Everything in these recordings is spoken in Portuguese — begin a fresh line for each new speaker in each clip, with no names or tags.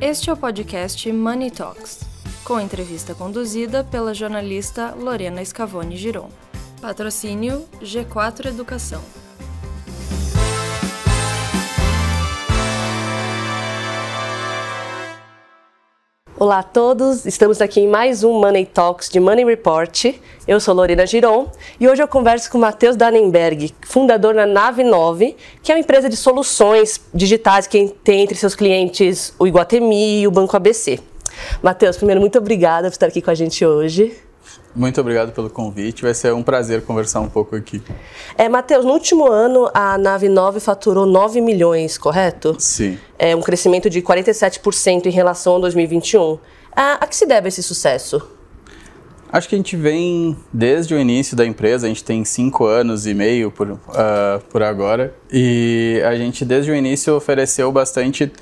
Este é o podcast Money Talks, com entrevista conduzida pela jornalista Lorena Scavone Giron. Patrocínio G4 Educação.
Olá a todos, estamos aqui em mais um Money Talks de Money Report. Eu sou Lorena Giron e hoje eu converso com Matheus Dannenberg, fundador da Nave 9, que é uma empresa de soluções digitais que tem entre seus clientes o Iguatemi e o Banco ABC. Matheus, primeiro, muito obrigada por estar aqui com a gente hoje.
Muito obrigado pelo convite, vai ser um prazer conversar um pouco aqui.
É, Matheus, no último ano a Nave 9 faturou 9 milhões, correto?
Sim.
É um crescimento de 47% em relação a 2021. A, a que se deve esse sucesso?
Acho que a gente vem desde o início da empresa, a gente tem cinco anos e meio por, uh, por agora, e a gente desde o início ofereceu bastante.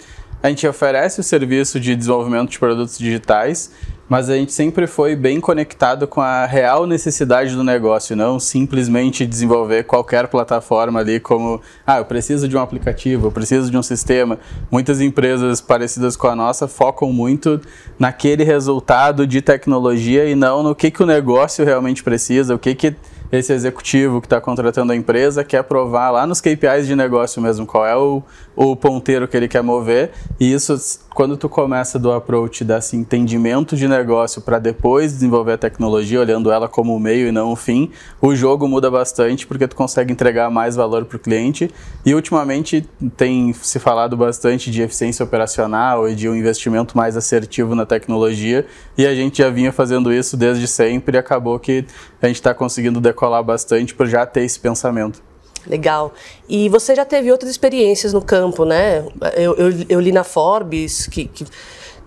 A gente oferece o serviço de desenvolvimento de produtos digitais, mas a gente sempre foi bem conectado com a real necessidade do negócio, não simplesmente desenvolver qualquer plataforma ali como, ah, eu preciso de um aplicativo, eu preciso de um sistema. Muitas empresas parecidas com a nossa focam muito naquele resultado de tecnologia e não no que, que o negócio realmente precisa, o que, que esse executivo que está contratando a empresa quer provar lá nos KPIs de negócio mesmo qual é o, o ponteiro que ele quer mover. E isso, quando tu começa do approach desse entendimento de negócio para depois desenvolver a tecnologia, olhando ela como o meio e não o fim, o jogo muda bastante porque tu consegue entregar mais valor para o cliente. E ultimamente tem se falado bastante de eficiência operacional e de um investimento mais assertivo na tecnologia. E a gente já vinha fazendo isso desde sempre e acabou que a gente está conseguindo decolar bastante por já ter esse pensamento.
Legal. E você já teve outras experiências no campo, né? Eu, eu, eu li na Forbes que, que,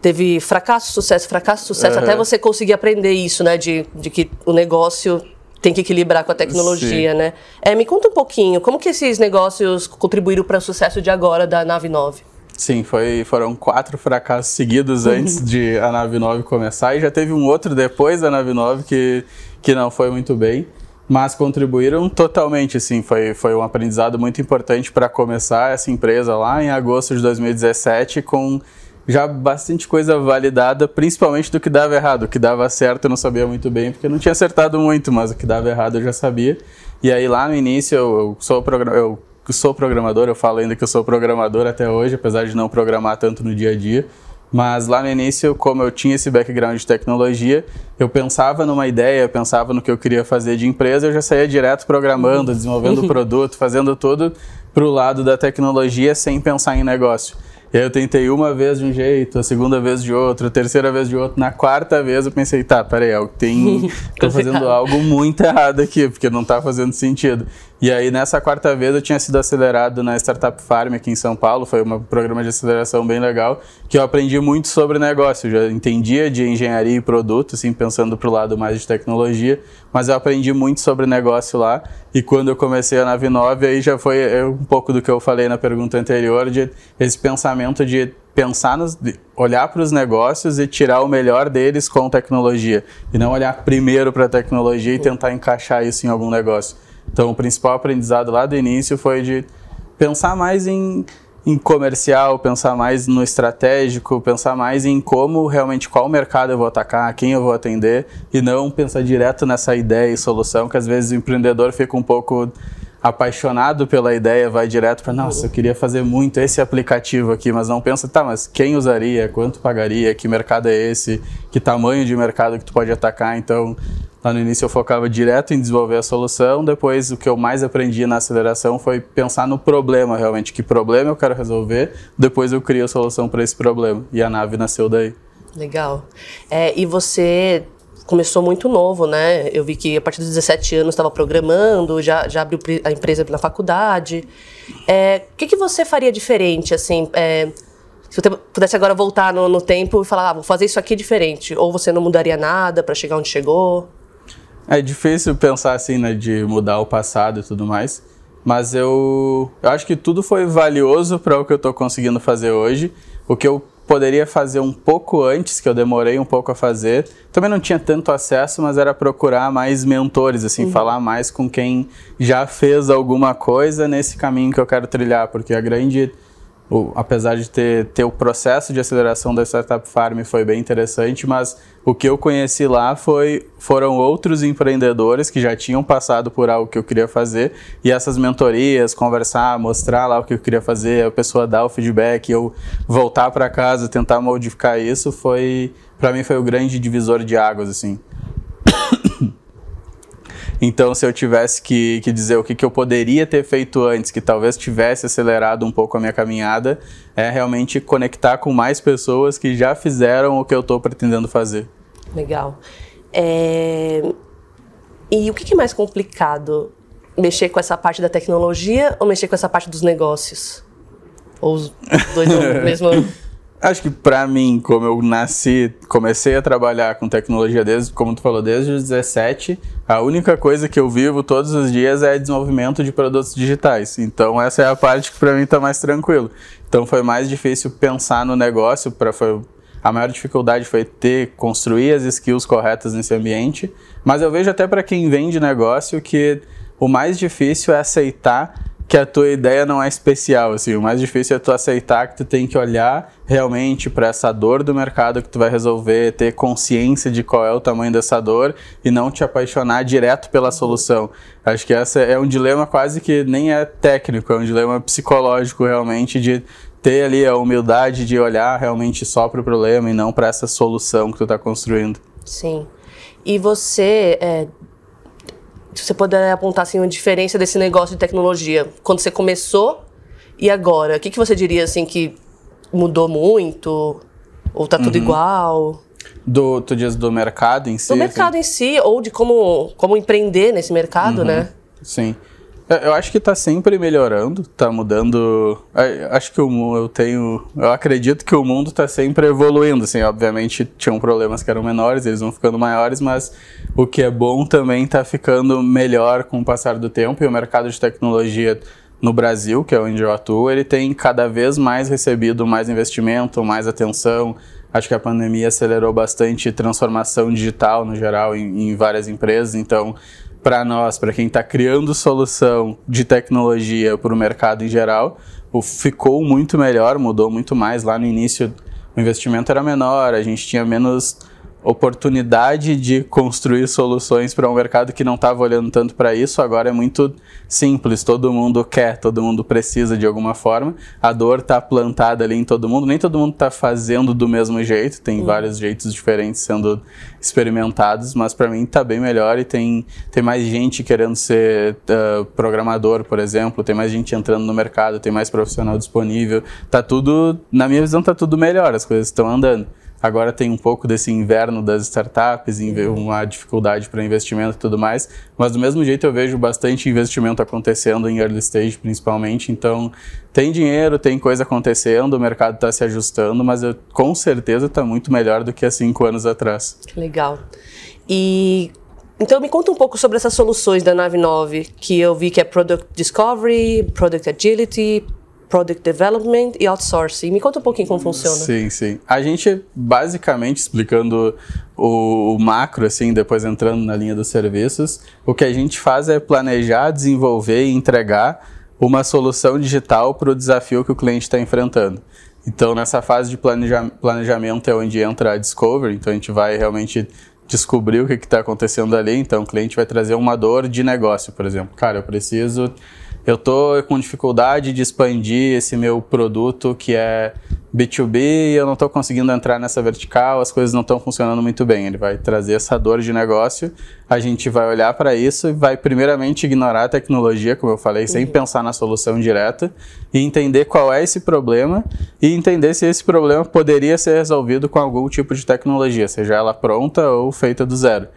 teve fracasso, sucesso, fracasso, sucesso, uhum. até você conseguir aprender isso, né? De, de que o negócio tem que equilibrar com a tecnologia, Sim. né? É, me conta um pouquinho, como que esses negócios contribuíram para o sucesso de agora da Nave 9?
Sim, foi, foram quatro fracassos seguidos antes de a Nave 9 começar e já teve um outro depois da Nave 9 que, que não foi muito bem mas contribuíram totalmente, assim, foi, foi um aprendizado muito importante para começar essa empresa lá em agosto de 2017 com já bastante coisa validada, principalmente do que dava errado. O que dava certo eu não sabia muito bem, porque eu não tinha acertado muito, mas o que dava errado eu já sabia. E aí lá no início eu, eu sou, eu sou programador, eu falo ainda que eu sou programador até hoje, apesar de não programar tanto no dia a dia. Mas lá no início, como eu tinha esse background de tecnologia, eu pensava numa ideia, eu pensava no que eu queria fazer de empresa, eu já saía direto programando, desenvolvendo produto, fazendo tudo para o lado da tecnologia sem pensar em negócio. E aí eu tentei uma vez de um jeito, a segunda vez de outro, a terceira vez de outro. Na quarta vez eu pensei, tá, peraí, eu tenho, tô fazendo algo muito errado aqui, porque não tá fazendo sentido. E aí, nessa quarta vez, eu tinha sido acelerado na Startup Farm aqui em São Paulo. Foi um programa de aceleração bem legal, que eu aprendi muito sobre negócio. Eu já entendia de engenharia e produto, assim, pensando para o lado mais de tecnologia, mas eu aprendi muito sobre negócio lá. E quando eu comecei a Nave 9, aí já foi é, um pouco do que eu falei na pergunta anterior, de esse pensamento de pensar nos, olhar para os negócios e tirar o melhor deles com tecnologia. E não olhar primeiro para a tecnologia e tentar encaixar isso em algum negócio. Então, o principal aprendizado lá do início foi de pensar mais em, em comercial, pensar mais no estratégico, pensar mais em como realmente qual mercado eu vou atacar, quem eu vou atender e não pensar direto nessa ideia e solução que às vezes o empreendedor fica um pouco apaixonado pela ideia, vai direto para, nossa, eu queria fazer muito esse aplicativo aqui, mas não pensa, tá, mas quem usaria, quanto pagaria, que mercado é esse, que tamanho de mercado que tu pode atacar, então Lá no início eu focava direto em desenvolver a solução, depois o que eu mais aprendi na aceleração foi pensar no problema realmente, que problema eu quero resolver, depois eu crio a solução para esse problema. E a nave nasceu daí.
Legal. É, e você começou muito novo, né? Eu vi que a partir dos 17 anos estava programando, já, já abriu a empresa na faculdade. É, o que, que você faria diferente, assim? É, se você pudesse agora voltar no, no tempo e falar, ah, vou fazer isso aqui diferente, ou você não mudaria nada para chegar onde chegou?
É difícil pensar assim, né, de mudar o passado e tudo mais, mas eu, eu acho que tudo foi valioso para o que eu estou conseguindo fazer hoje. O que eu poderia fazer um pouco antes, que eu demorei um pouco a fazer, também não tinha tanto acesso, mas era procurar mais mentores, assim, uhum. falar mais com quem já fez alguma coisa nesse caminho que eu quero trilhar, porque a grande o, apesar de ter, ter o processo de aceleração da Startup Farm foi bem interessante, mas o que eu conheci lá foi, foram outros empreendedores que já tinham passado por algo que eu queria fazer e essas mentorias, conversar, mostrar lá o que eu queria fazer, a pessoa dar o feedback, eu voltar para casa, tentar modificar isso, foi para mim foi o grande divisor de águas assim. Então, se eu tivesse que, que dizer o que, que eu poderia ter feito antes, que talvez tivesse acelerado um pouco a minha caminhada, é realmente conectar com mais pessoas que já fizeram o que eu estou pretendendo fazer.
Legal. É... E o que, é mais complicado? Mexer com essa parte da tecnologia ou mexer com essa parte dos negócios? Ou os dois no mesmo
Acho que para mim, como eu nasci, comecei a trabalhar com tecnologia desde, como tu falou, desde os 17, a única coisa que eu vivo todos os dias é desenvolvimento de produtos digitais. Então essa é a parte que para mim está mais tranquilo. Então foi mais difícil pensar no negócio, para foi a maior dificuldade foi ter construir as skills corretas nesse ambiente, mas eu vejo até para quem vende negócio que o mais difícil é aceitar que a tua ideia não é especial, assim, o mais difícil é tu aceitar que tu tem que olhar realmente para essa dor do mercado que tu vai resolver, ter consciência de qual é o tamanho dessa dor e não te apaixonar direto pela solução. Acho que essa é um dilema quase que nem é técnico, é um dilema psicológico realmente de ter ali a humildade de olhar realmente só para o problema e não para essa solução que tu está construindo.
Sim. E você, é, se você puder apontar assim, uma diferença desse negócio de tecnologia, quando você começou e agora, o que, que você diria assim que mudou muito? Ou tá tudo uhum. igual?
Do, tu diz do mercado em si?
Do mercado assim? em si, ou de como, como empreender nesse mercado, uhum. né?
Sim. É, eu acho que está sempre melhorando, está mudando. É, acho que o, eu tenho. Eu acredito que o mundo está sempre evoluindo. Assim, obviamente tinham problemas que eram menores, eles vão ficando maiores, mas o que é bom também está ficando melhor com o passar do tempo. E o mercado de tecnologia no Brasil, que é onde eu atuo, ele tem cada vez mais recebido mais investimento, mais atenção. Acho que a pandemia acelerou bastante transformação digital no geral em, em várias empresas. Então para nós, para quem está criando solução de tecnologia para o mercado em geral, ficou muito melhor, mudou muito mais. Lá no início, o investimento era menor, a gente tinha menos oportunidade de construir soluções para um mercado que não estava olhando tanto para isso. Agora é muito simples, todo mundo quer, todo mundo precisa de alguma forma. A dor está plantada ali em todo mundo, nem todo mundo está fazendo do mesmo jeito, tem vários jeitos diferentes sendo experimentados, mas para mim está bem melhor e tem, tem mais gente querendo ser uh, programador, por exemplo, tem mais gente entrando no mercado, tem mais profissional disponível. Tá tudo, na minha visão, tá tudo melhor, as coisas estão andando. Agora tem um pouco desse inverno das startups, uma dificuldade para investimento e tudo mais, mas do mesmo jeito eu vejo bastante investimento acontecendo em early stage, principalmente. Então, tem dinheiro, tem coisa acontecendo, o mercado está se ajustando, mas eu, com certeza está muito melhor do que há cinco anos atrás.
Legal. E então me conta um pouco sobre essas soluções da Nave 9, que eu vi que é Product Discovery, Product Agility, Product Development e Outsourcing. Me conta um pouquinho como funciona.
Sim, sim. A gente, basicamente, explicando o, o, macro, assim, depois entrando na linha dos serviços, o que a gente faz é planejar, desenvolver e entregar uma solução digital para o desafio que o cliente está enfrentando. Então, nessa fase de planeja planejamento é onde entra a Discovery, então a gente vai realmente descobrir o que está acontecendo ali. Então, o cliente vai trazer uma dor de negócio, por exemplo. Cara, eu preciso eu estou com dificuldade de expandir esse meu produto que é B2B e eu não estou conseguindo entrar nessa vertical, as coisas não estão funcionando muito bem. Ele vai trazer essa dor de negócio, a gente vai olhar para isso e vai primeiramente ignorar a tecnologia, como eu falei, uhum. sem pensar na solução direta e entender qual é esse problema e entender se esse problema poderia ser resolvido com algum tipo de tecnologia, seja ela pronta ou feita do zero.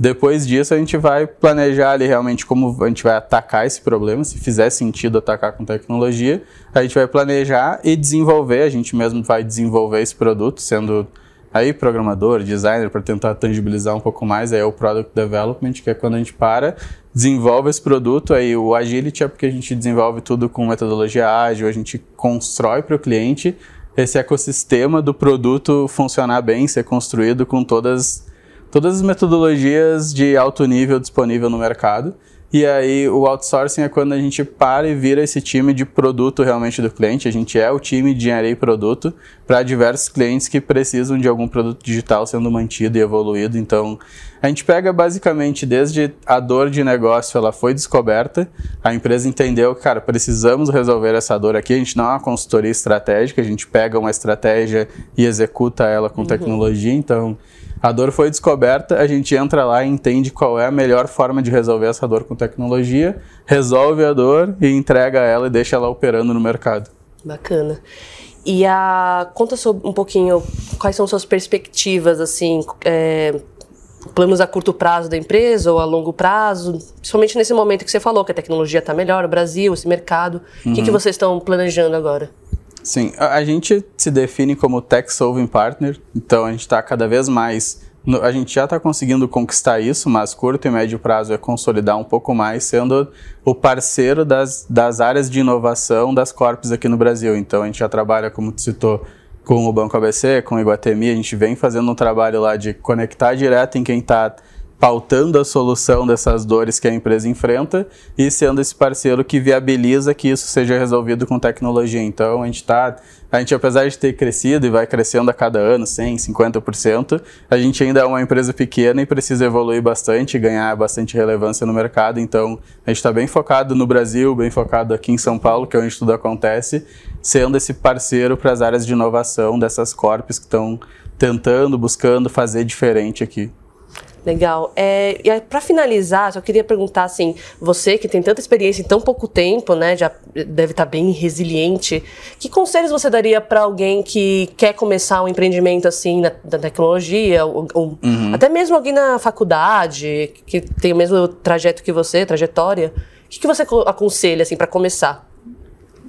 Depois disso, a gente vai planejar ali realmente como a gente vai atacar esse problema, se fizer sentido atacar com tecnologia, a gente vai planejar e desenvolver, a gente mesmo vai desenvolver esse produto, sendo aí programador, designer, para tentar tangibilizar um pouco mais, aí é o Product Development, que é quando a gente para, desenvolve esse produto, aí o Agility é porque a gente desenvolve tudo com metodologia ágil, a gente constrói para o cliente esse ecossistema do produto funcionar bem, ser construído com todas todas as metodologias de alto nível disponível no mercado. E aí o outsourcing é quando a gente para e vira esse time de produto realmente do cliente. A gente é o time de engenharia e produto para diversos clientes que precisam de algum produto digital sendo mantido e evoluído. Então a gente pega basicamente desde a dor de negócio, ela foi descoberta, a empresa entendeu que, cara, precisamos resolver essa dor aqui. A gente não é uma consultoria estratégica, a gente pega uma estratégia e executa ela com uhum. tecnologia. Então a dor foi descoberta, a gente entra lá e entende qual é a melhor forma de resolver essa dor com tecnologia, resolve a dor e entrega ela e deixa ela operando no mercado.
Bacana. E a conta sobre um pouquinho quais são suas perspectivas assim, é, planos a curto prazo da empresa ou a longo prazo, principalmente nesse momento que você falou que a tecnologia está melhor, o Brasil, esse mercado. Uhum. O que, que uhum. vocês estão planejando agora?
Sim, a gente se define como Tech Solving Partner, então a gente está cada vez mais. A gente já está conseguindo conquistar isso, mas curto e médio prazo é consolidar um pouco mais, sendo o parceiro das, das áreas de inovação das corpos aqui no Brasil. Então a gente já trabalha, como tu citou, com o Banco ABC, com o Iguatemi, a gente vem fazendo um trabalho lá de conectar direto em quem está pautando a solução dessas dores que a empresa enfrenta e sendo esse parceiro que viabiliza que isso seja resolvido com tecnologia. Então, a gente está, a gente apesar de ter crescido e vai crescendo a cada ano, 100, 50%, a gente ainda é uma empresa pequena e precisa evoluir bastante, ganhar bastante relevância no mercado. Então, a gente está bem focado no Brasil, bem focado aqui em São Paulo, que é onde tudo acontece, sendo esse parceiro para as áreas de inovação dessas corpos que estão tentando, buscando fazer diferente aqui.
Legal. É, e para finalizar, só queria perguntar assim, você que tem tanta experiência em tão pouco tempo, né, já deve estar tá bem resiliente. Que conselhos você daria para alguém que quer começar um empreendimento assim na, na tecnologia, ou, ou uhum. até mesmo alguém na faculdade que tem o mesmo trajeto que você, trajetória? O que, que você aconselha assim para começar?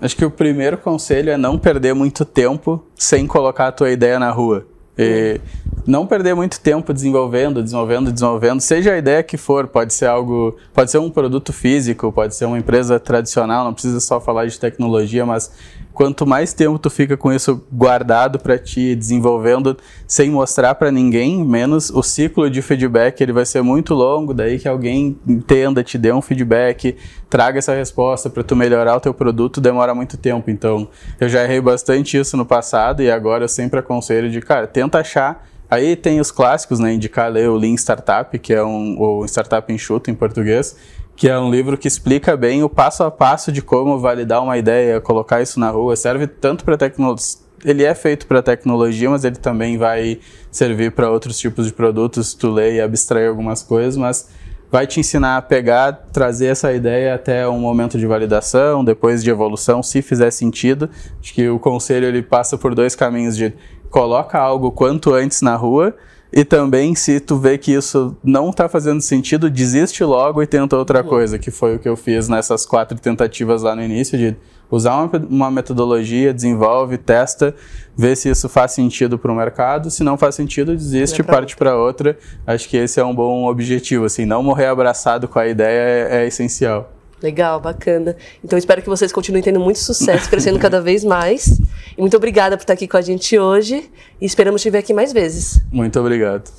Acho que o primeiro conselho é não perder muito tempo sem colocar a tua ideia na rua. E não perder muito tempo desenvolvendo, desenvolvendo, desenvolvendo, seja a ideia que for, pode ser algo, pode ser um produto físico, pode ser uma empresa tradicional, não precisa só falar de tecnologia, mas quanto mais tempo tu fica com isso guardado para ti, desenvolvendo sem mostrar para ninguém, menos o ciclo de feedback ele vai ser muito longo, daí que alguém entenda, te dê um feedback, traga essa resposta para tu melhorar o teu produto, demora muito tempo. Então, eu já errei bastante isso no passado e agora eu sempre aconselho de, cara, tenta achar Aí tem os clássicos, né? Indicar ler o Lean Startup, que é um o Startup Enxuto em português, que é um livro que explica bem o passo a passo de como validar uma ideia, colocar isso na rua. Serve tanto para tecnologia. Ele é feito para tecnologia, mas ele também vai servir para outros tipos de produtos. Tu lê e abstrair algumas coisas, mas vai te ensinar a pegar, trazer essa ideia até um momento de validação, depois de evolução, se fizer sentido. Acho que o conselho ele passa por dois caminhos de coloca algo quanto antes na rua e também se tu vê que isso não está fazendo sentido, desiste logo e tenta outra coisa, que foi o que eu fiz nessas quatro tentativas lá no início de usar uma, uma metodologia, desenvolve, testa, vê se isso faz sentido para o mercado. Se não faz sentido, desiste e parte para outra. Acho que esse é um bom objetivo. Assim, não morrer abraçado com a ideia é, é essencial.
Legal, bacana. Então espero que vocês continuem tendo muito sucesso, crescendo cada vez mais. E muito obrigada por estar aqui com a gente hoje e esperamos te ver aqui mais vezes.
Muito obrigado.